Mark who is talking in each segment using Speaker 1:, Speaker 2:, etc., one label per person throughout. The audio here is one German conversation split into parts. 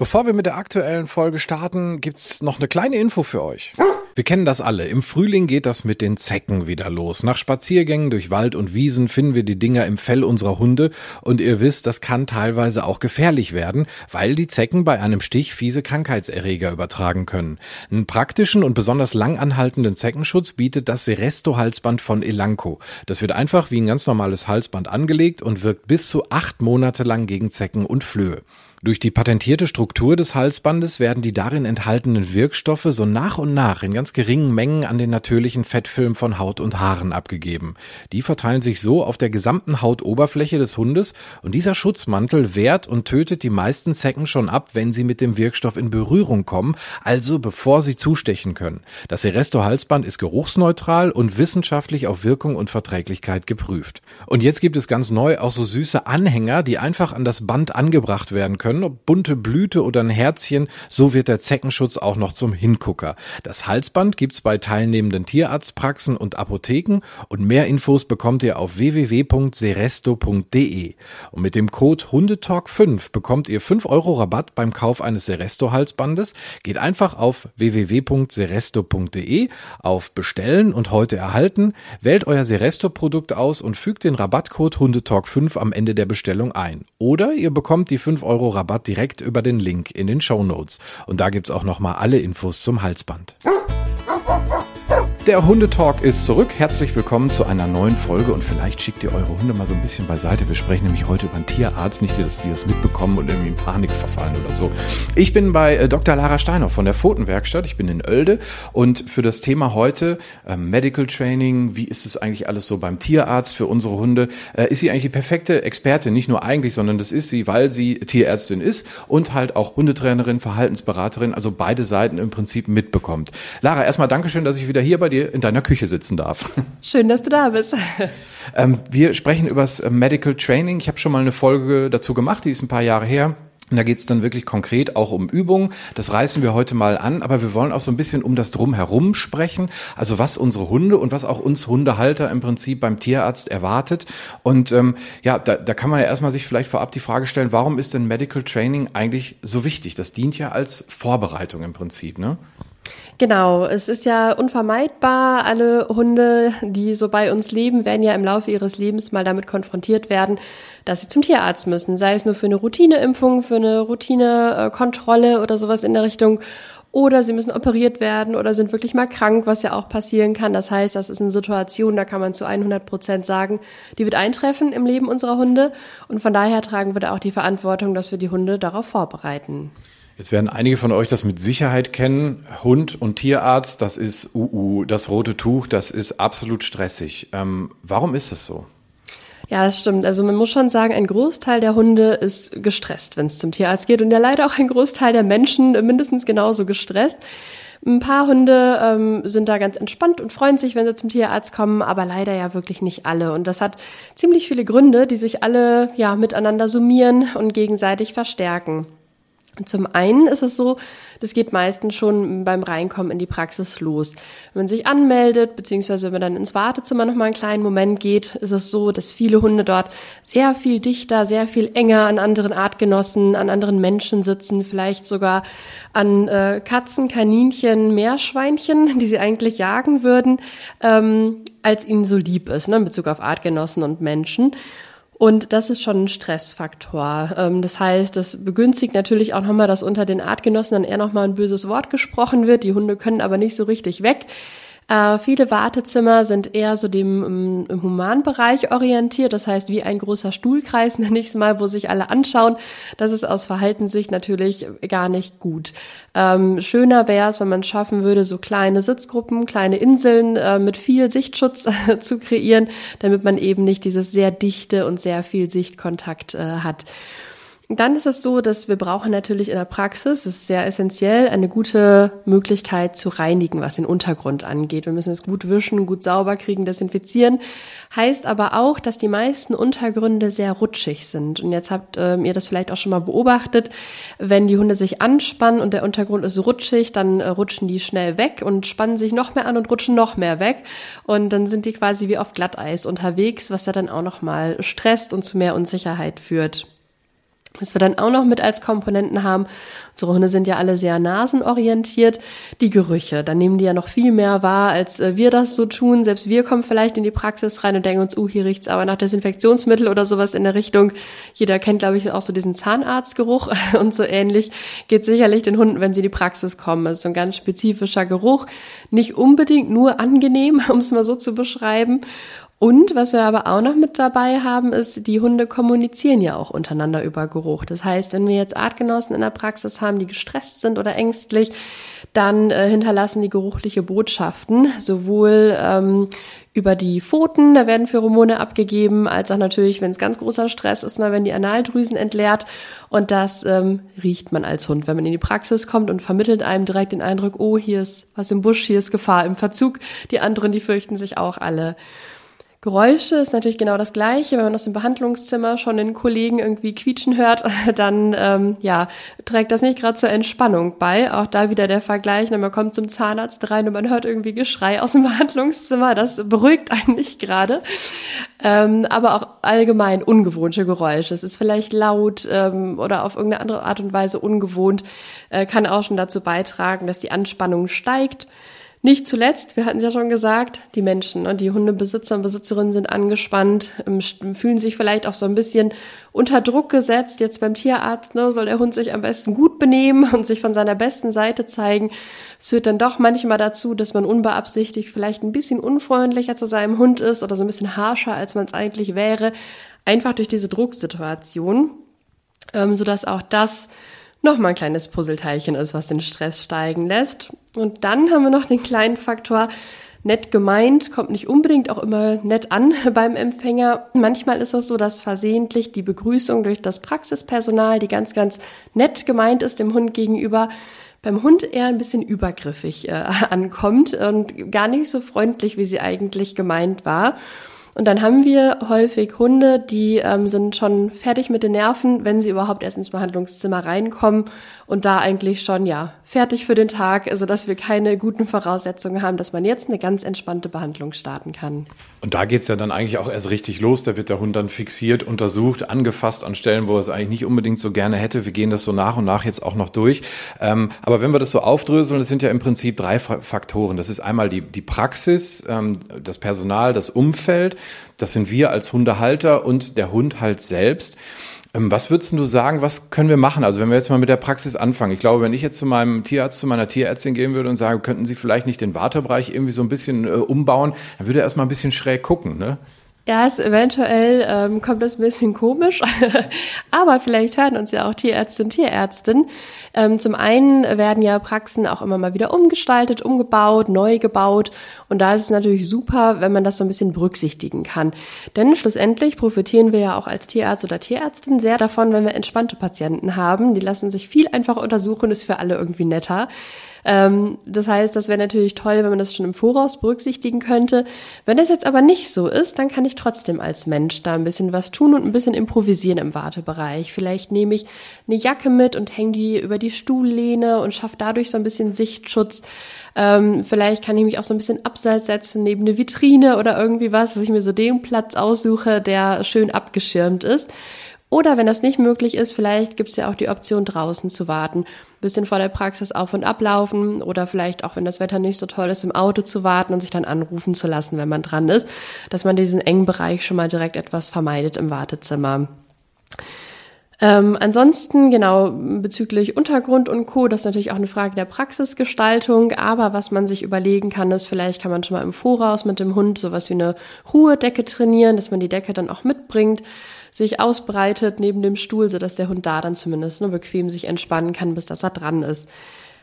Speaker 1: Bevor wir mit der aktuellen Folge starten, gibt's noch eine kleine Info für euch. Wir kennen das alle. Im Frühling geht das mit den Zecken wieder los. Nach Spaziergängen durch Wald und Wiesen finden wir die Dinger im Fell unserer Hunde und ihr wisst, das kann teilweise auch gefährlich werden, weil die Zecken bei einem Stich fiese Krankheitserreger übertragen können. Einen praktischen und besonders lang anhaltenden Zeckenschutz bietet das Seresto-Halsband von Elanco. Das wird einfach wie ein ganz normales Halsband angelegt und wirkt bis zu acht Monate lang gegen Zecken und Flöhe. Durch die patentierte Struktur des Halsbandes werden die darin enthaltenen Wirkstoffe so nach und nach in ganz geringen Mengen an den natürlichen Fettfilm von Haut und Haaren abgegeben. Die verteilen sich so auf der gesamten Hautoberfläche des Hundes und dieser Schutzmantel wehrt und tötet die meisten Zecken schon ab, wenn sie mit dem Wirkstoff in Berührung kommen, also bevor sie zustechen können. Das Seresto Halsband ist geruchsneutral und wissenschaftlich auf Wirkung und Verträglichkeit geprüft. Und jetzt gibt es ganz neu auch so süße Anhänger, die einfach an das Band angebracht werden können können, ob bunte Blüte oder ein Herzchen, so wird der Zeckenschutz auch noch zum Hingucker. Das Halsband gibt's bei teilnehmenden Tierarztpraxen und Apotheken und mehr Infos bekommt ihr auf www.seresto.de. Und mit dem Code Hundetalk5 bekommt ihr 5 Euro Rabatt beim Kauf eines Seresto Halsbandes. Geht einfach auf www.seresto.de auf Bestellen und heute erhalten, wählt euer Seresto Produkt aus und fügt den Rabattcode Hundetalk5 am Ende der Bestellung ein. Oder ihr bekommt die 5 Euro Rabatt direkt über den Link in den Show Notes. Und da gibt's auch nochmal alle Infos zum Halsband. Der Hundetalk ist zurück. Herzlich willkommen zu einer neuen Folge und vielleicht schickt ihr eure Hunde mal so ein bisschen beiseite. Wir sprechen nämlich heute über einen Tierarzt, nicht, dass die das mitbekommen und irgendwie in Panik verfallen oder so. Ich bin bei äh, Dr. Lara Steiner von der Pfotenwerkstatt. Ich bin in Oelde und für das Thema heute äh, Medical Training, wie ist es eigentlich alles so beim Tierarzt für unsere Hunde, äh, ist sie eigentlich die perfekte Expertin, nicht nur eigentlich, sondern das ist sie, weil sie Tierärztin ist und halt auch Hundetrainerin, Verhaltensberaterin, also beide Seiten im Prinzip mitbekommt. Lara, erstmal Dankeschön, dass ich wieder hier bei dir dir in deiner Küche sitzen darf.
Speaker 2: Schön, dass du da bist.
Speaker 1: Ähm, wir sprechen über das äh, Medical Training. Ich habe schon mal eine Folge dazu gemacht, die ist ein paar Jahre her. Und da geht es dann wirklich konkret auch um Übungen. Das reißen wir heute mal an, aber wir wollen auch so ein bisschen um das Drumherum sprechen. Also was unsere Hunde und was auch uns Hundehalter im Prinzip beim Tierarzt erwartet. Und ähm, ja, da, da kann man ja erstmal sich vielleicht vorab die Frage stellen, warum ist denn Medical Training eigentlich so wichtig? Das dient ja als Vorbereitung im Prinzip, ne?
Speaker 2: Genau, es ist ja unvermeidbar. Alle Hunde, die so bei uns leben, werden ja im Laufe ihres Lebens mal damit konfrontiert werden, dass sie zum Tierarzt müssen. Sei es nur für eine Routineimpfung, für eine Routinekontrolle oder sowas in der Richtung. Oder sie müssen operiert werden oder sind wirklich mal krank, was ja auch passieren kann. Das heißt, das ist eine Situation, da kann man zu 100 Prozent sagen, die wird eintreffen im Leben unserer Hunde. Und von daher tragen wir da auch die Verantwortung, dass wir die Hunde darauf vorbereiten.
Speaker 1: Jetzt werden einige von euch das mit Sicherheit kennen. Hund und Tierarzt, das ist UU, das rote Tuch, das ist absolut stressig. Ähm, warum ist das so?
Speaker 2: Ja, das stimmt. Also man muss schon sagen, ein Großteil der Hunde ist gestresst, wenn es zum Tierarzt geht. Und ja leider auch ein Großteil der Menschen mindestens genauso gestresst. Ein paar Hunde ähm, sind da ganz entspannt und freuen sich, wenn sie zum Tierarzt kommen, aber leider ja wirklich nicht alle. Und das hat ziemlich viele Gründe, die sich alle ja miteinander summieren und gegenseitig verstärken. Zum einen ist es so, das geht meistens schon beim Reinkommen in die Praxis los. Wenn man sich anmeldet, beziehungsweise wenn man dann ins Wartezimmer noch mal einen kleinen Moment geht, ist es so, dass viele Hunde dort sehr viel dichter, sehr viel enger an anderen Artgenossen, an anderen Menschen sitzen, vielleicht sogar an äh, Katzen, Kaninchen, Meerschweinchen, die sie eigentlich jagen würden, ähm, als ihnen so lieb ist, ne, in Bezug auf Artgenossen und Menschen. Und das ist schon ein Stressfaktor. Ähm, das heißt, das begünstigt natürlich auch nochmal, dass unter den Artgenossen dann eher nochmal ein böses Wort gesprochen wird. Die Hunde können aber nicht so richtig weg. Äh, viele Wartezimmer sind eher so dem im, im Humanbereich orientiert, das heißt wie ein großer Stuhlkreis, nenne ich es mal, wo sich alle anschauen. Das ist aus Verhaltenssicht natürlich gar nicht gut. Ähm, schöner wäre es, wenn man schaffen würde, so kleine Sitzgruppen, kleine Inseln äh, mit viel Sichtschutz zu kreieren, damit man eben nicht dieses sehr dichte und sehr viel Sichtkontakt äh, hat. Dann ist es so, dass wir brauchen natürlich in der Praxis, das ist sehr essentiell, eine gute Möglichkeit zu reinigen, was den Untergrund angeht. Wir müssen es gut wischen, gut sauber kriegen, desinfizieren. Heißt aber auch, dass die meisten Untergründe sehr rutschig sind. Und jetzt habt ähm, ihr das vielleicht auch schon mal beobachtet. Wenn die Hunde sich anspannen und der Untergrund ist rutschig, dann äh, rutschen die schnell weg und spannen sich noch mehr an und rutschen noch mehr weg. Und dann sind die quasi wie auf Glatteis unterwegs, was ja dann auch nochmal stresst und zu mehr Unsicherheit führt. Was wir dann auch noch mit als Komponenten haben, unsere Hunde sind ja alle sehr nasenorientiert, die Gerüche. Da nehmen die ja noch viel mehr wahr, als äh, wir das so tun. Selbst wir kommen vielleicht in die Praxis rein und denken uns, uh, hier riecht's aber nach Desinfektionsmittel oder sowas in der Richtung. Jeder kennt, glaube ich, auch so diesen Zahnarztgeruch und so ähnlich geht sicherlich den Hunden, wenn sie in die Praxis kommen. Das ist so ein ganz spezifischer Geruch. Nicht unbedingt nur angenehm, um es mal so zu beschreiben. Und was wir aber auch noch mit dabei haben, ist, die Hunde kommunizieren ja auch untereinander über Geruch. Das heißt, wenn wir jetzt Artgenossen in der Praxis haben, die gestresst sind oder ängstlich, dann äh, hinterlassen die geruchliche Botschaften, sowohl ähm, über die Pfoten, da werden Pheromone abgegeben, als auch natürlich, wenn es ganz großer Stress ist, dann werden die Analdrüsen entleert. Und das ähm, riecht man als Hund, wenn man in die Praxis kommt und vermittelt einem direkt den Eindruck, oh, hier ist was im Busch, hier ist Gefahr im Verzug. Die anderen, die fürchten sich auch alle. Geräusche ist natürlich genau das Gleiche. Wenn man aus dem Behandlungszimmer schon den Kollegen irgendwie quietschen hört, dann ähm, ja, trägt das nicht gerade zur Entspannung bei. Auch da wieder der Vergleich, ne, man kommt zum Zahnarzt rein und man hört irgendwie Geschrei aus dem Behandlungszimmer. Das beruhigt einen nicht gerade. Ähm, aber auch allgemein ungewohnte Geräusche. Es ist vielleicht laut ähm, oder auf irgendeine andere Art und Weise ungewohnt, äh, kann auch schon dazu beitragen, dass die Anspannung steigt. Nicht zuletzt, wir hatten es ja schon gesagt, die Menschen und die Hundebesitzer und Besitzerinnen sind angespannt, ähm, fühlen sich vielleicht auch so ein bisschen unter Druck gesetzt. Jetzt beim Tierarzt ne, soll der Hund sich am besten gut benehmen und sich von seiner besten Seite zeigen. Es führt dann doch manchmal dazu, dass man unbeabsichtigt vielleicht ein bisschen unfreundlicher zu seinem Hund ist oder so ein bisschen harscher, als man es eigentlich wäre, einfach durch diese Drucksituation, ähm, sodass auch das nochmal ein kleines Puzzleteilchen ist, was den Stress steigen lässt. Und dann haben wir noch den kleinen Faktor, nett gemeint, kommt nicht unbedingt auch immer nett an beim Empfänger. Manchmal ist es so, dass versehentlich die Begrüßung durch das Praxispersonal, die ganz, ganz nett gemeint ist dem Hund gegenüber, beim Hund eher ein bisschen übergriffig äh, ankommt und gar nicht so freundlich, wie sie eigentlich gemeint war. Und dann haben wir häufig Hunde, die ähm, sind schon fertig mit den Nerven, wenn sie überhaupt erst ins Behandlungszimmer reinkommen und da eigentlich schon, ja, fertig für den Tag, also dass wir keine guten Voraussetzungen haben, dass man jetzt eine ganz entspannte Behandlung starten kann.
Speaker 1: Und da geht's ja dann eigentlich auch erst richtig los. Da wird der Hund dann fixiert, untersucht, angefasst an Stellen, wo er es eigentlich nicht unbedingt so gerne hätte. Wir gehen das so nach und nach jetzt auch noch durch. Ähm, aber wenn wir das so aufdröseln, das sind ja im Prinzip drei Faktoren. Das ist einmal die, die Praxis, ähm, das Personal, das Umfeld. Das sind wir als Hundehalter und der Hund halt selbst. Ähm, was würdest du sagen, was können wir machen? Also wenn wir jetzt mal mit der Praxis anfangen. Ich glaube, wenn ich jetzt zu meinem Tierarzt, zu meiner Tierärztin gehen würde und sage, könnten Sie vielleicht nicht den Wartebereich irgendwie so ein bisschen äh, umbauen, dann würde er erstmal ein bisschen schräg gucken, ne?
Speaker 2: Ja, es eventuell ähm, kommt das ein bisschen komisch, aber vielleicht hören uns ja auch Tierärzte und Tierärztinnen. Ähm, zum einen werden ja Praxen auch immer mal wieder umgestaltet, umgebaut, neu gebaut und da ist es natürlich super, wenn man das so ein bisschen berücksichtigen kann. Denn schlussendlich profitieren wir ja auch als Tierarzt oder Tierärztin sehr davon, wenn wir entspannte Patienten haben. Die lassen sich viel einfacher untersuchen, ist für alle irgendwie netter. Ähm, das heißt, das wäre natürlich toll, wenn man das schon im Voraus berücksichtigen könnte. Wenn das jetzt aber nicht so ist, dann kann ich trotzdem als Mensch da ein bisschen was tun und ein bisschen improvisieren im Wartebereich. Vielleicht nehme ich eine Jacke mit und hänge die über die Stuhllehne und schaffe dadurch so ein bisschen Sichtschutz. Ähm, vielleicht kann ich mich auch so ein bisschen abseits setzen, neben eine Vitrine oder irgendwie was, dass ich mir so den Platz aussuche, der schön abgeschirmt ist. Oder wenn das nicht möglich ist, vielleicht gibt es ja auch die Option, draußen zu warten. Ein bisschen vor der Praxis auf und ablaufen oder vielleicht auch, wenn das Wetter nicht so toll ist, im Auto zu warten und sich dann anrufen zu lassen, wenn man dran ist, dass man diesen engen Bereich schon mal direkt etwas vermeidet im Wartezimmer. Ähm, ansonsten, genau, bezüglich Untergrund und Co., das ist natürlich auch eine Frage der Praxisgestaltung, aber was man sich überlegen kann, ist, vielleicht kann man schon mal im Voraus mit dem Hund sowas wie eine Ruhedecke trainieren, dass man die Decke dann auch mitbringt sich ausbreitet neben dem Stuhl, sodass der Hund da dann zumindest nur bequem sich entspannen kann, bis das er dran ist.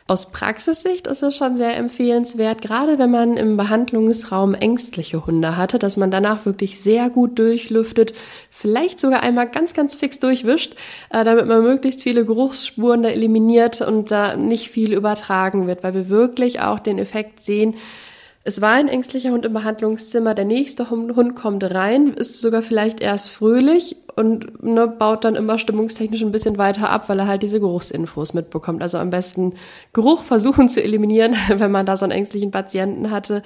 Speaker 2: Aus Praxissicht ist es schon sehr empfehlenswert, gerade wenn man im Behandlungsraum ängstliche Hunde hatte, dass man danach wirklich sehr gut durchlüftet, vielleicht sogar einmal ganz, ganz fix durchwischt, äh, damit man möglichst viele Geruchsspuren da eliminiert und da nicht viel übertragen wird, weil wir wirklich auch den Effekt sehen, Es war ein ängstlicher Hund im Behandlungszimmer. Der nächste Hund kommt rein, ist sogar vielleicht erst fröhlich und ne, baut dann immer stimmungstechnisch ein bisschen weiter ab, weil er halt diese Geruchsinfos mitbekommt. Also am besten Geruch versuchen zu eliminieren, wenn man da so einen ängstlichen Patienten hatte.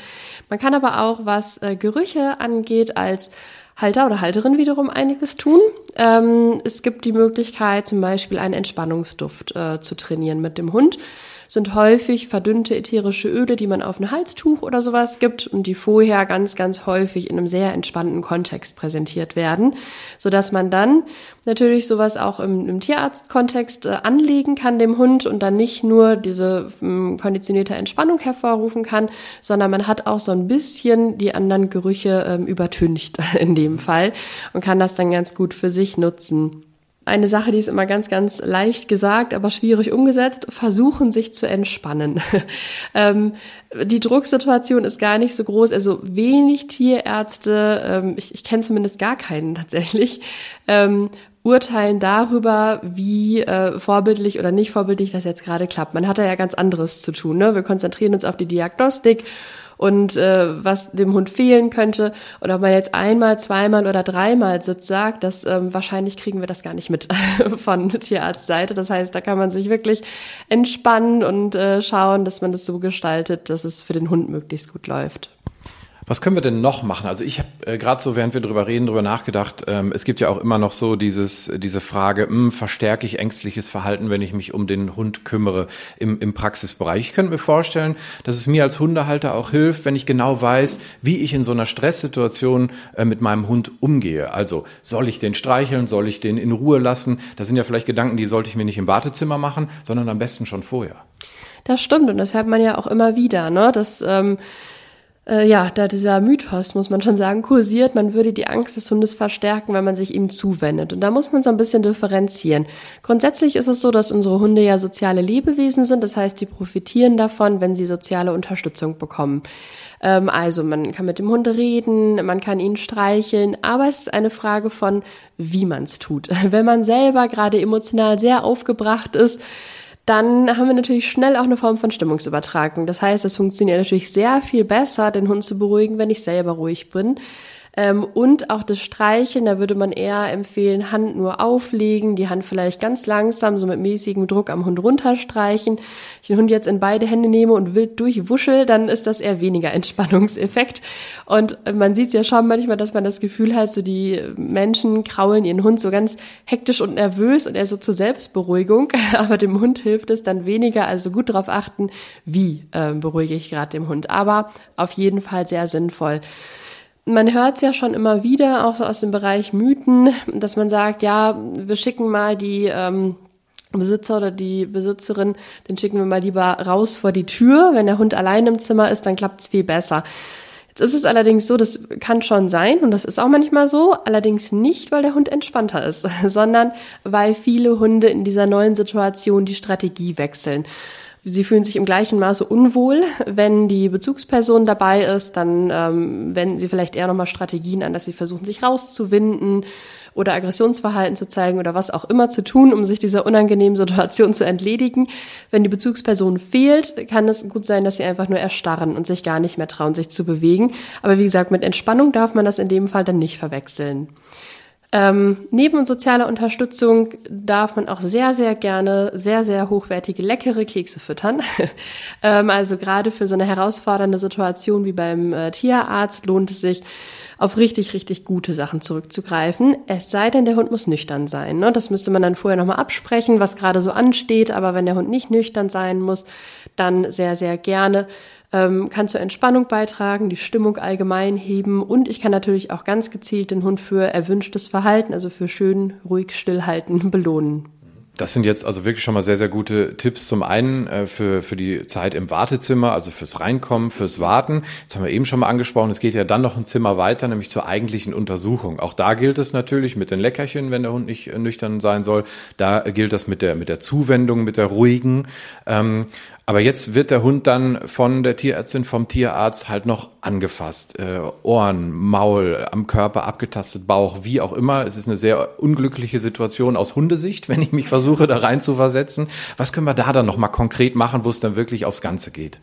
Speaker 2: Man kann aber auch, was äh, Gerüche angeht, als Halter oder Halterin wiederum einiges tun. Ähm, es gibt die Möglichkeit, zum Beispiel einen Entspannungsduft äh, zu trainieren mit dem Hund sind häufig verdünnte ätherische Öle, die man auf ein Halstuch oder sowas gibt und die vorher ganz, ganz häufig in einem sehr entspannten Kontext präsentiert werden, so dass man dann natürlich sowas auch im, im Tierarztkontext äh, anlegen kann dem Hund und dann nicht nur diese ähm, konditionierte Entspannung hervorrufen kann, sondern man hat auch so ein bisschen die anderen Gerüche ähm, übertüncht in dem Fall und kann das dann ganz gut für sich nutzen eine Sache, die ist immer ganz, ganz leicht gesagt, aber schwierig umgesetzt, versuchen sich zu entspannen. ähm, die Drucksituation ist gar nicht so groß, also wenig Tierärzte, ähm, ich, ich kenne zumindest gar keinen tatsächlich, ähm, urteilen darüber, wie äh, vorbildlich oder nicht vorbildlich das jetzt gerade klappt. Man hat da ja ganz anderes zu tun. Ne? Wir konzentrieren uns auf die Diagnostik und äh, was dem Hund fehlen könnte. Und ob man jetzt einmal, zweimal oder dreimal Sitz sagt, das ähm, wahrscheinlich kriegen wir das gar nicht mit von Tierarztseite. Das heißt, da kann man sich wirklich entspannen und äh, schauen, dass man das so gestaltet, dass es für den Hund möglichst gut läuft.
Speaker 1: Was können wir denn noch machen? Also ich habe äh, gerade so, während wir drüber reden, drüber nachgedacht. Ähm, es gibt ja auch immer noch so dieses, diese Frage: mh, hm, Verstärke ich ängstliches Verhalten, wenn ich mich um den Hund kümmere im, im Praxisbereich? Ich könnte mir vorstellen, dass es mir als Hundehalter auch hilft, wenn ich genau weiß, wie ich in so einer Stresssituation äh, mit meinem Hund umgehe. Also soll ich den streicheln, soll ich den in Ruhe lassen? Das sind ja vielleicht Gedanken, die sollte ich mir nicht im Wartezimmer machen, sondern am besten schon vorher.
Speaker 2: Das stimmt und das hört man ja auch immer wieder, ne? Dass ähm äh, ja, da dieser Mythos, muss man schon sagen, kursiert, man würde die Angst des Hundes verstärken, wenn man sich ihm zuwendet. Und da muss man so ein bisschen differenzieren. Grundsätzlich ist es so, dass unsere Hunde ja soziale Lebewesen sind. Das heißt, die profitieren davon, wenn sie soziale Unterstützung bekommen. Ähm, also man kann mit dem Hund reden, man kann ihn streicheln, aber es ist eine Frage von, wie man es tut. Wenn man selber gerade emotional sehr aufgebracht ist, dann haben wir natürlich schnell auch eine Form von Stimmungsübertragung. Das heißt, es funktioniert natürlich sehr viel besser, den Hund zu beruhigen, wenn ich selber ruhig bin. Ähm, und auch das Streicheln, da würde man eher empfehlen, Hand nur auflegen, die Hand vielleicht ganz langsam, so mit mäßigem Druck am Hund runterstreichen. Wenn ich den Hund jetzt in beide Hände nehme und wild durchwuschel, dann ist das eher weniger Entspannungseffekt. Und man sieht es ja schon manchmal, dass man das Gefühl hat, so die Menschen kraulen ihren Hund so ganz hektisch und nervös und er so zur Selbstberuhigung. Aber dem Hund hilft es dann weniger. Also gut darauf achten, wie äh, beruhige ich gerade den Hund. Aber auf jeden Fall sehr sinnvoll man hört es ja schon immer wieder, auch so aus dem Bereich Mythen, dass man sagt, ja, wir schicken mal die ähm, Besitzer oder die Besitzerin, den schicken wir mal lieber raus vor die Tür. Wenn der Hund allein im Zimmer ist, dann klappt es viel besser. Jetzt ist es allerdings so, das kann schon sein und das ist auch manchmal so, allerdings nicht, weil der Hund entspannter ist, sondern weil viele Hunde in dieser neuen Situation die Strategie wechseln. Sie fühlen sich im gleichen Maße unwohl. Wenn die Bezugsperson dabei ist, dann ähm, wenden sie vielleicht eher nochmal Strategien an, dass sie versuchen, sich rauszuwinden oder Aggressionsverhalten zu zeigen oder was auch immer zu tun, um sich dieser unangenehmen Situation zu entledigen. Wenn die Bezugsperson fehlt, kann es gut sein, dass sie einfach nur erstarren und sich gar nicht mehr trauen, sich zu bewegen. Aber wie gesagt, mit Entspannung darf man das in dem Fall dann nicht verwechseln. Ähm, neben sozialer Unterstützung darf man auch sehr, sehr gerne sehr, sehr hochwertige, leckere Kekse füttern. ähm, also gerade für so eine herausfordernde Situation wie beim äh, Tierarzt lohnt es sich, auf richtig, richtig gute Sachen zurückzugreifen. Es sei denn, der Hund muss nüchtern sein. Ne? Das müsste man dann vorher nochmal absprechen, was gerade so ansteht. Aber wenn der Hund nicht nüchtern sein muss, dann sehr, sehr gerne ähm, kann zur Entspannung beitragen, die Stimmung allgemein heben und ich kann natürlich auch ganz gezielt den Hund für erwünschtes Verhalten, also für schön ruhig stillhalten, belohnen.
Speaker 1: Das sind jetzt also wirklich schon mal sehr, sehr gute Tipps. Zum einen äh, für, für die Zeit im Wartezimmer, also fürs Reinkommen, fürs Warten. Das haben wir eben schon mal angesprochen. Es geht ja dann noch ein Zimmer weiter, nämlich zur eigentlichen Untersuchung. Auch da gilt es natürlich mit den Leckerchen, wenn der Hund nicht äh, nüchtern sein soll. Da gilt das mit der, mit der Zuwendung, mit der ruhigen. Ähm, aber jetzt wird der Hund dann von der Tierärztin, vom Tierarzt halt noch angefasst. Äh, Ohren, Maul, am Körper abgetastet, Bauch, wie auch immer. Es ist eine sehr unglückliche Situation aus Hundesicht, wenn ich mich versuche, da rein zu versetzen. Was können wir da dann nochmal konkret machen, wo es dann wirklich aufs Ganze geht?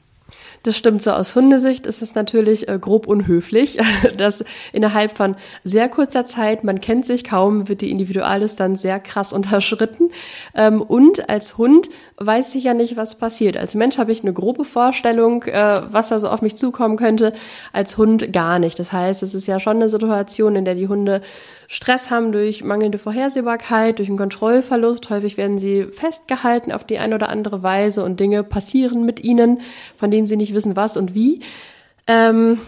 Speaker 2: Das stimmt so. Aus Hundesicht ist es natürlich äh, grob unhöflich, dass innerhalb von sehr kurzer Zeit, man kennt sich kaum, wird die Individualdistanz sehr krass unterschritten. Ähm, und als Hund weiß ich ja nicht, was passiert. Als Mensch habe ich eine grobe Vorstellung, äh, was da so auf mich zukommen könnte. Als Hund gar nicht. Das heißt, es ist ja schon eine Situation, in der die Hunde Stress haben durch mangelnde Vorhersehbarkeit, durch einen Kontrollverlust. Häufig werden sie festgehalten auf die eine oder andere Weise und Dinge passieren mit ihnen, von denen sie nicht wissen, was und wie. Ähm,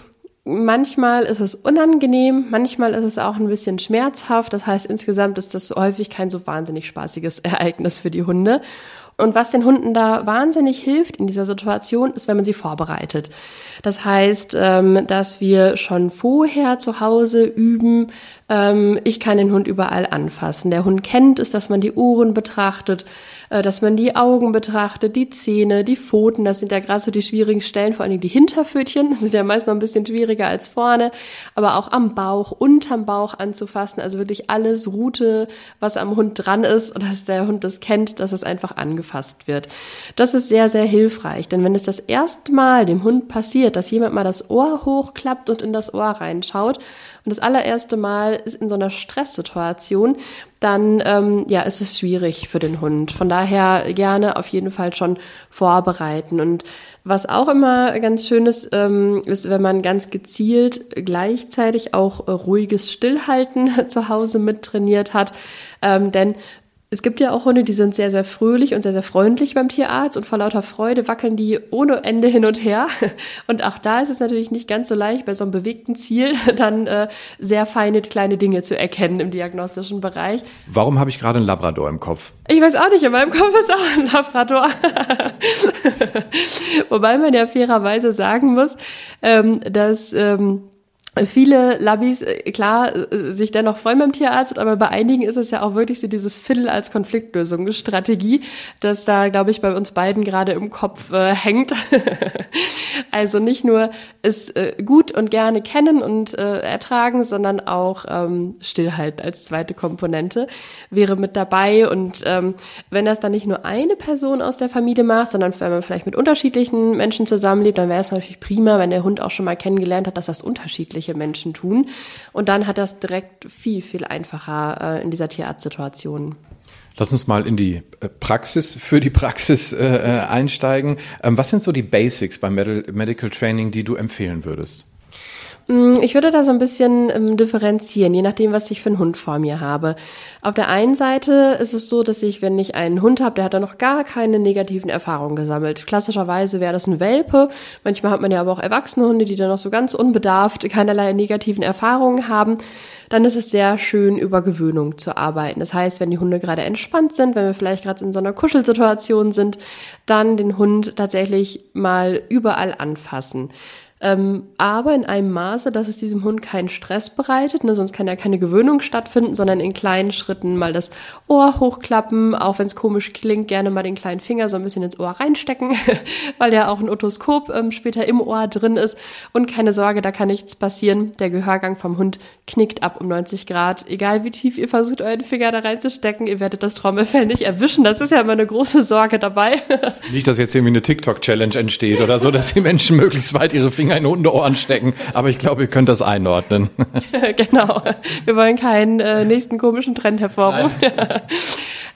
Speaker 2: manchmal ist es unangenehm, manchmal ist es auch ein bisschen schmerzhaft. Das heißt, insgesamt ist das häufig kein so wahnsinnig spaßiges Ereignis für die Hunde. Und was den Hunden da wahnsinnig hilft in dieser Situation, ist, wenn man sie vorbereitet. Das heißt, ähm, dass wir schon vorher zu Hause üben, ähm, ich kann den Hund überall anfassen. Der Hund kennt es, dass man die Ohren betrachtet, äh, dass man die Augen betrachtet, die Zähne, die Pfoten, das sind ja gerade so die schwierigen Stellen, vor allen Dingen die Hinterpfötchen, das sind ja meist noch ein bisschen schwieriger als vorne, aber auch am Bauch, unterm Bauch anzufassen, also wirklich alles Rute, was am Hund dran ist dass der Hund das kennt, dass es einfach angefasst wird. Das ist sehr, sehr hilfreich, denn wenn es das erste Mal dem Hund passiert, dass jemand mal das Ohr hochklappt und in das Ohr reinschaut, und das allererste Mal ist in so einer Stresssituation, dann ähm, ja, ist es schwierig für den Hund. Von daher gerne auf jeden Fall schon vorbereiten. Und was auch immer ganz schön ist, ähm, ist, wenn man ganz gezielt gleichzeitig auch ruhiges Stillhalten zu Hause mittrainiert hat. Ähm, denn es gibt ja auch Hunde, die sind sehr, sehr fröhlich und sehr, sehr freundlich beim Tierarzt und vor lauter Freude wackeln die ohne Ende hin und her. Und auch da ist es natürlich nicht ganz so leicht, bei so einem bewegten Ziel dann äh, sehr feine kleine Dinge zu erkennen im diagnostischen Bereich.
Speaker 1: Warum habe ich gerade einen Labrador im Kopf?
Speaker 2: Ich weiß auch nicht, in meinem Kopf ist auch ein Labrador. Wobei man ja fairerweise sagen muss, ähm, dass... Ähm, viele Labis, äh, klar, äh, sich dennoch freuen beim Tierarzt, aber bei einigen ist es ja auch wirklich so dieses Fiddle als Konfliktlösungsstrategie, das da, glaube ich, bei uns beiden gerade im Kopf äh, hängt. also nicht nur es äh, gut und gerne kennen und äh, ertragen, sondern auch ähm, stillhalten als zweite Komponente wäre mit dabei. Und ähm, wenn das dann nicht nur eine Person aus der Familie macht, sondern wenn man vielleicht mit unterschiedlichen Menschen zusammenlebt, dann wäre es natürlich prima, wenn der Hund auch schon mal kennengelernt hat, dass das unterschiedliche unterschiedliche Menschen tun. Und dann hat das direkt viel, viel einfacher äh, in dieser Tierarztsituation.
Speaker 1: Lass uns mal in die äh, Praxis, für die Praxis äh, äh, einsteigen. Ähm, was sind so die Basics beim Medical Training, die du empfehlen würdest?
Speaker 2: Mm, ich würde da so ein bisschen ähm, differenzieren, je nachdem, was ich für einen Hund vor mir habe. Auf der einen Seite ist es so, dass ich, wenn ich einen Hund habe, der hat da noch gar keine negativen Erfahrungen gesammelt. Klassischerweise wäre das ein Welpe. Manchmal hat man ja aber auch erwachsene Hunde, die da noch so ganz unbedarft keinerlei negativen Erfahrungen haben. Dann ist es sehr schön, über Gewöhnung zu arbeiten. Das heißt, wenn die Hunde gerade entspannt sind, wenn wir vielleicht gerade in so einer Kuschelsituation sind, dann den Hund tatsächlich mal überall anfassen. Ähm, aber in einem Maße, dass es diesem Hund keinen Stress bereitet, ne, sonst kann ja keine Gewöhnung stattfinden, sondern in kleinen Schritten mal das Ohr hochklappen, auch wenn es komisch klingt, gerne mal den kleinen Finger so ein bisschen ins Ohr reinstecken, weil ja auch ein Otoskop ähm, später im Ohr drin ist. Und keine Sorge, da kann nichts passieren. Der Gehörgang vom Hund knickt ab um 90 Grad. Egal wie tief ihr versucht, euren Finger da reinzustecken, ihr werdet das Trommelfell nicht erwischen. Das ist ja immer eine große Sorge dabei.
Speaker 1: nicht, dass jetzt irgendwie eine TikTok-Challenge entsteht oder so, dass die Menschen möglichst weit ihre Finger Finger in Hundeohren stecken, aber ich glaube, ihr könnt das einordnen.
Speaker 2: genau. Wir wollen keinen äh, nächsten komischen Trend hervorrufen.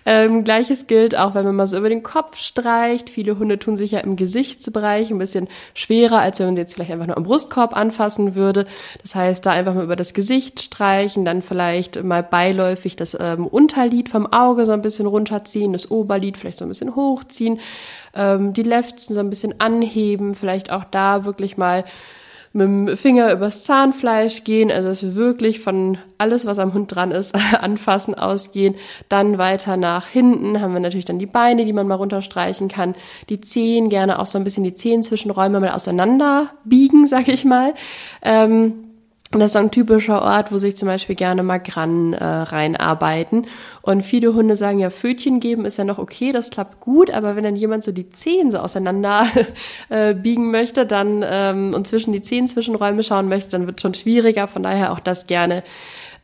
Speaker 2: Ähm, Gleiches gilt auch, wenn man mal so über den Kopf streicht. Viele Hunde tun sich ja im Gesichtsbereich ein bisschen schwerer, als wenn man sie jetzt vielleicht einfach nur am Brustkorb anfassen würde. Das heißt, da einfach mal über das Gesicht streichen, dann vielleicht mal beiläufig das ähm, Unterlid vom Auge so ein bisschen runterziehen, das Oberlid vielleicht so ein bisschen hochziehen, ähm, die Lefzen so ein bisschen anheben, vielleicht auch da wirklich mal mit dem Finger übers Zahnfleisch gehen, also dass wir wirklich von alles, was am Hund dran ist, anfassen, ausgehen. Dann weiter nach hinten haben wir natürlich dann die Beine, die man mal runterstreichen kann. Die Zehen, gerne auch so ein bisschen die Zehenzwischenräume mal auseinander biegen, sag ich mal. Ähm, das ist ein typischer Ort, wo sich zum Beispiel gerne mal Gran äh, reinarbeiten. Und viele Hunde sagen ja, Fötchen geben ist ja noch okay, das klappt gut, aber wenn dann jemand so die Zehen so auseinander äh, biegen möchte, dann ähm, und zwischen die Zehenzwischenräume schauen möchte, dann wird schon schwieriger. Von daher auch das gerne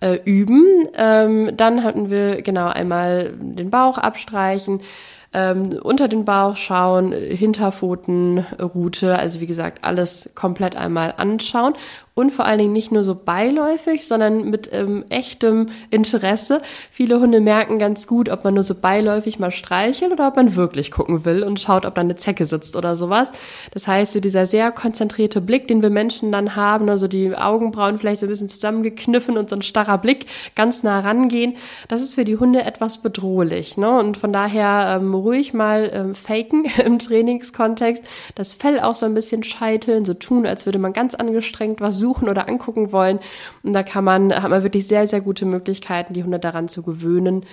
Speaker 2: äh, üben. Ähm, dann hatten wir genau einmal den Bauch abstreichen ähm, unter den Bauch schauen, Hinterpfotenroute, also wie gesagt, alles komplett einmal anschauen und vor allen Dingen nicht nur so beiläufig, sondern mit ähm, echtem Interesse. Viele Hunde merken ganz gut, ob man nur so beiläufig mal streichelt oder ob man wirklich gucken will und schaut, ob da eine Zecke sitzt oder sowas. Das heißt, so dieser sehr konzentrierte Blick, den wir Menschen dann haben, also die Augenbrauen vielleicht so ein bisschen zusammengekniffen und so ein starrer Blick ganz nah rangehen, das ist für die Hunde etwas bedrohlich. Ne? Und von daher ähm, ruhig mal ähm, faken im Trainingskontext, das Fell auch so ein bisschen scheiteln, so tun, als würde man ganz angestrengt was suchen suchen oder angucken wollen. Und da kann man, hat man wirklich sehr, sehr gute Möglichkeiten, die Hunde daran zu gewöhnen.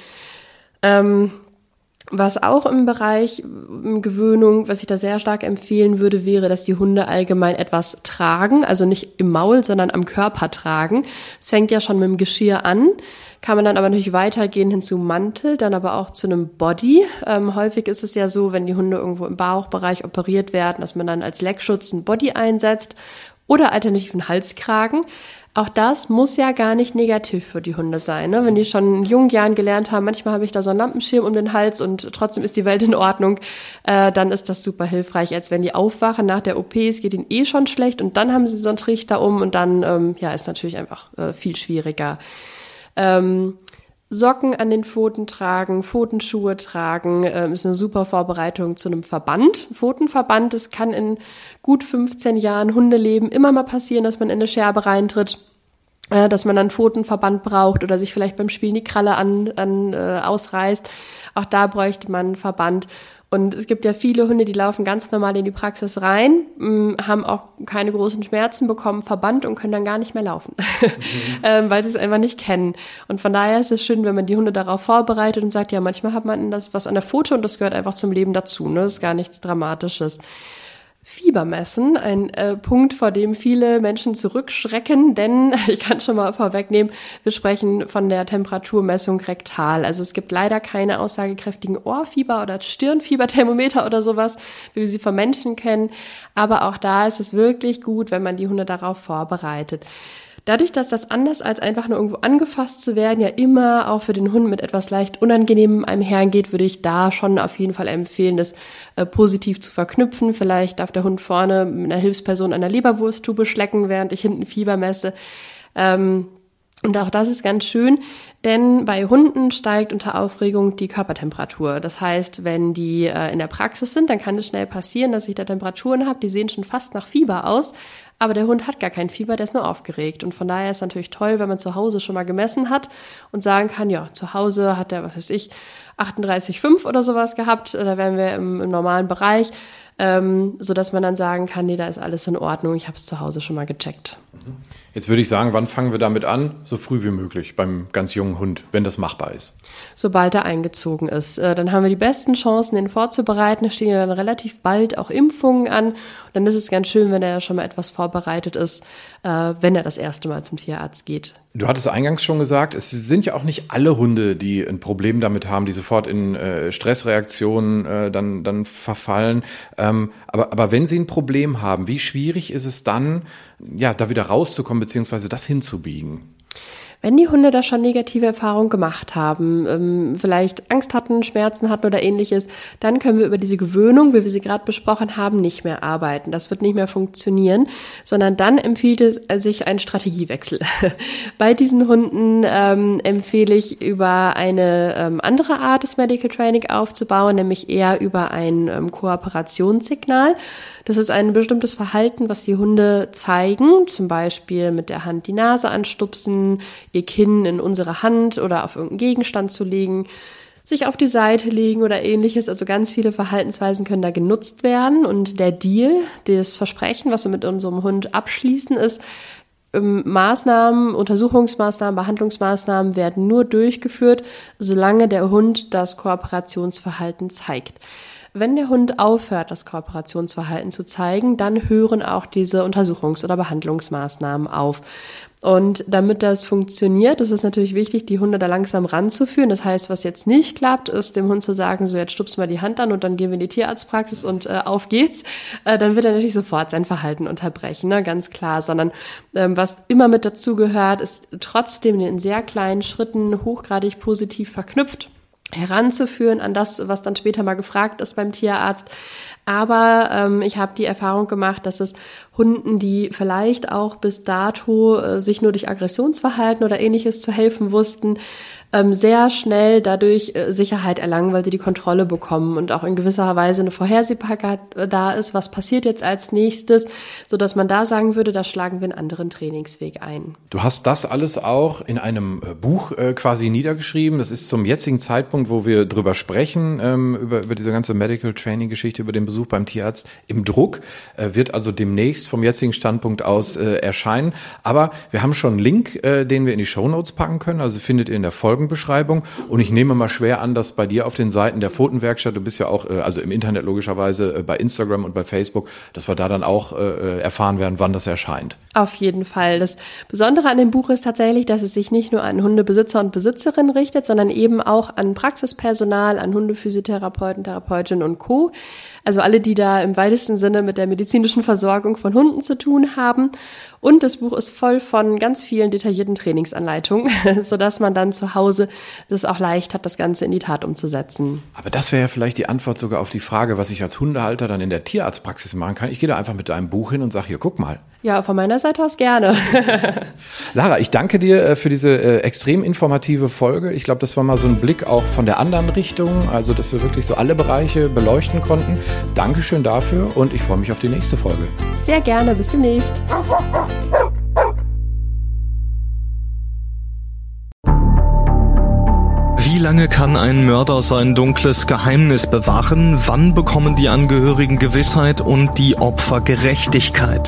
Speaker 2: Ähm, was auch im Bereich Gewöhnung, was ich da sehr stark empfehlen würde, wäre, dass die Hunde allgemein etwas tragen, also nicht im Maul, sondern am Körper tragen. Es fängt ja schon mit dem Geschirr an, kann man dann aber natürlich weitergehen hin zu Mantel, dann aber auch zu einem Body. Ähm, häufig ist es ja so, wenn die Hunde irgendwo im Bauchbereich operiert werden, dass man dann als Leckschutz ein Body einsetzt oder alternativ einen Halskragen. Auch das muss ja gar nicht negativ für die Hunde sein. Ne? Wenn die schon in jungen Jahren gelernt haben, manchmal habe ich da so einen Lampenschirm um den Hals und trotzdem ist die Welt in Ordnung, äh, dann ist das super hilfreich, als wenn die aufwachen nach der OP, es geht ihnen eh schon schlecht und dann haben sie so einen Trichter um und dann ähm, ja, ist natürlich einfach äh, viel schwieriger. Ähm, Socken an den Pfoten tragen, Pfotenschuhe tragen, äh, ist eine super Vorbereitung zu einem Verband. Pfotenverband, das kann in gut 15 Jahren Hundeleben immer mal passieren, dass man in eine Scherbe reintritt, äh, dass man einen Pfotenverband braucht oder sich vielleicht beim Spielen die Kralle an, an äh, ausreißt. Auch da bräuchte man einen Verband. Und es gibt ja viele Hunde, die laufen ganz normal in die Praxis rein, mm, haben auch keine großen Schmerzen, bekommen Verband und können dann gar nicht mehr laufen, mhm. ähm, weil sie es einfach nicht kennen. Und von daher ist es schön, wenn man die Hunde darauf vorbereitet und sagt, ja, manchmal hat man das was an der Pfote und das gehört einfach zum Leben dazu. Ne? Das ist gar nichts Dramatisches. Fieber messen, ein äh, Punkt, vor dem viele Menschen zurückschrecken, denn ich kann schon mal vorwegnehmen, wir sprechen von der Temperaturmessung rektal. Also es gibt leider keine aussagekräftigen Ohrfieber- oder Stirnfieberthermometer oder sowas, wie wir sie von Menschen kennen. Aber auch da ist es wirklich gut, wenn man die Hunde darauf vorbereitet. Dadurch, dass das anders als einfach nur irgendwo angefasst zu werden, ja immer auch für den Hund mit etwas leicht Unangenehmem einhergeht, würde ich da schon auf jeden Fall empfehlen, das äh, positiv zu verknüpfen. Vielleicht darf der Hund vorne mit einer Hilfsperson an der Leberwursttube schlecken, während ich hinten Fieber messe. Ähm, und auch das ist ganz schön, denn bei Hunden steigt unter Aufregung die Körpertemperatur. Das heißt, wenn die äh, in der Praxis sind, dann kann es schnell passieren, dass ich da Temperaturen habe, die sehen schon fast nach Fieber aus, aber der Hund hat gar kein Fieber, der ist nur aufgeregt. Und von daher ist es natürlich toll, wenn man zu Hause schon mal gemessen hat und sagen kann, ja, zu Hause hat er, was weiß ich, 38,5 oder sowas gehabt. Da wären wir im, im normalen Bereich, ähm, so dass man dann sagen kann, nee, da ist alles in Ordnung. Ich habe es zu Hause schon mal gecheckt.
Speaker 1: Jetzt würde ich sagen, wann fangen wir damit an? So früh wie möglich beim ganz jungen Hund, wenn das machbar ist.
Speaker 2: Sobald er eingezogen ist. Äh, dann haben wir die besten Chancen, ihn vorzubereiten. Stehen ja dann relativ bald auch Impfungen an. Und dann ist es ganz schön, wenn er ja schon mal etwas vorbereitet ist, äh, wenn er das erste Mal zum Tierarzt geht.
Speaker 1: Du hattest eingangs schon gesagt, es sind ja auch nicht alle Hunde, die ein Problem damit haben, die sofort in äh, Stressreaktionen dann, dann verfallen. Ähm, aber, aber wenn sie ein Problem haben, wie schwierig ist es dann, ja, da wieder rauszukommen, beziehungsweise das hinzubiegen?
Speaker 2: Wenn die Hunde da schon negative Erfahrungen gemacht haben, ähm, vielleicht Angst hatten, Schmerzen hatten oder ähnliches, dann können wir über diese Gewöhnung, wie wir sie gerade besprochen haben, nicht mehr arbeiten. Das wird nicht mehr funktionieren, sondern dann empfiehlt es sich ein Strategiewechsel. Bei diesen Hunden ähm, empfehle ich über eine ähm, andere Art des Medical Training aufzubauen, nämlich eher über ein ähm, Kooperationssignal. Das ist ein bestimmtes Verhalten, was die Hunde zeigen, zum Beispiel mit der Hand die Nase anstupsen, ihr Kinn in unsere Hand oder auf irgendeinen Gegenstand zu legen, sich auf die Seite legen oder ähnliches. Also ganz viele Verhaltensweisen können da genutzt werden. Und der Deal, das Versprechen, was wir mit unserem Hund abschließen, ist, ähm, Maßnahmen, Untersuchungsmaßnahmen, Behandlungsmaßnahmen werden nur durchgeführt, solange der Hund das Kooperationsverhalten zeigt. Wenn der Hund aufhört, das Kooperationsverhalten zu zeigen, dann hören auch diese Untersuchungs- oder Behandlungsmaßnahmen auf. Und damit das funktioniert, ist es natürlich wichtig, die Hunde da langsam ranzuführen. Das heißt, was jetzt nicht klappt, ist dem Hund zu sagen, so jetzt stupst mal die Hand an und dann gehen wir in die Tierarztpraxis und äh, auf geht's. Äh, dann wird er natürlich sofort sein Verhalten unterbrechen, ne? ganz klar. Sondern ähm, was immer mit dazu gehört, ist trotzdem in sehr kleinen Schritten hochgradig positiv verknüpft heranzuführen an das, was dann später mal gefragt ist beim Tierarzt. Aber ähm, ich habe die Erfahrung gemacht, dass es Hunden, die vielleicht auch bis dato äh, sich nur durch Aggressionsverhalten oder ähnliches zu helfen wussten, ähm, sehr schnell dadurch äh, Sicherheit erlangen, weil sie die Kontrolle bekommen und auch in gewisser Weise eine Vorhersehbarkeit äh, da ist, was passiert jetzt als nächstes, so dass man da sagen würde, da schlagen wir einen anderen Trainingsweg ein.
Speaker 1: Du hast das alles auch in einem äh, Buch äh, quasi niedergeschrieben. Das ist zum jetzigen Zeitpunkt, wo wir drüber sprechen, ähm, über, über diese ganze Medical Training Geschichte, über den Besuch beim Tierarzt im Druck, äh, wird also demnächst vom jetzigen Standpunkt aus äh, erscheinen. Aber wir haben schon einen Link, den wir in die Show Notes packen können. Also findet ihr in der Folge Folgenbeschreibung. Und ich nehme mal schwer an, dass bei dir auf den Seiten der Pfotenwerkstatt, du bist ja auch, äh, also im Internet logischerweise, äh, bei Instagram und bei Facebook, dass wir da dann auch äh, erfahren werden, wann das erscheint.
Speaker 2: Auf jeden Fall. Das Besondere an dem Buch ist tatsächlich, dass es sich nicht nur an Hundebesitzer und Besitzerinnen richtet, sondern eben auch an Praxispersonal, an Hundephysiotherapeuten, Therapeutinnen und Co. Also alle, die da im weitesten Sinne mit der medizinischen Versorgung von Hunden zu tun haben. Und das Buch ist voll von ganz vielen detaillierten Trainingsanleitungen, sodass man dann zu Hause das auch leicht hat, das Ganze in die Tat umzusetzen.
Speaker 1: Aber das wäre ja vielleicht die Antwort sogar auf die Frage, was ich als Hundehalter dann in der Tierarztpraxis machen kann. Ich gehe da einfach mit deinem Buch hin und sage, hier, guck mal.
Speaker 2: Ja, von meiner Seite aus gerne.
Speaker 1: Lara, ich danke dir äh, für diese äh, extrem informative Folge. Ich glaube, das war mal so ein Blick auch von der anderen Richtung, also dass wir wirklich so alle Bereiche beleuchten konnten. Dankeschön dafür und ich freue mich auf die nächste Folge.
Speaker 2: Sehr gerne, bis demnächst.
Speaker 3: Wie lange kann ein Mörder sein dunkles Geheimnis bewahren? Wann bekommen die Angehörigen Gewissheit und die Opfer Gerechtigkeit?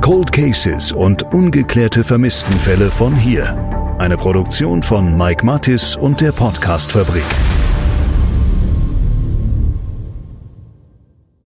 Speaker 4: Cold Cases und ungeklärte Vermisstenfälle von hier. Eine Produktion von Mike Mattis und der Podcastfabrik.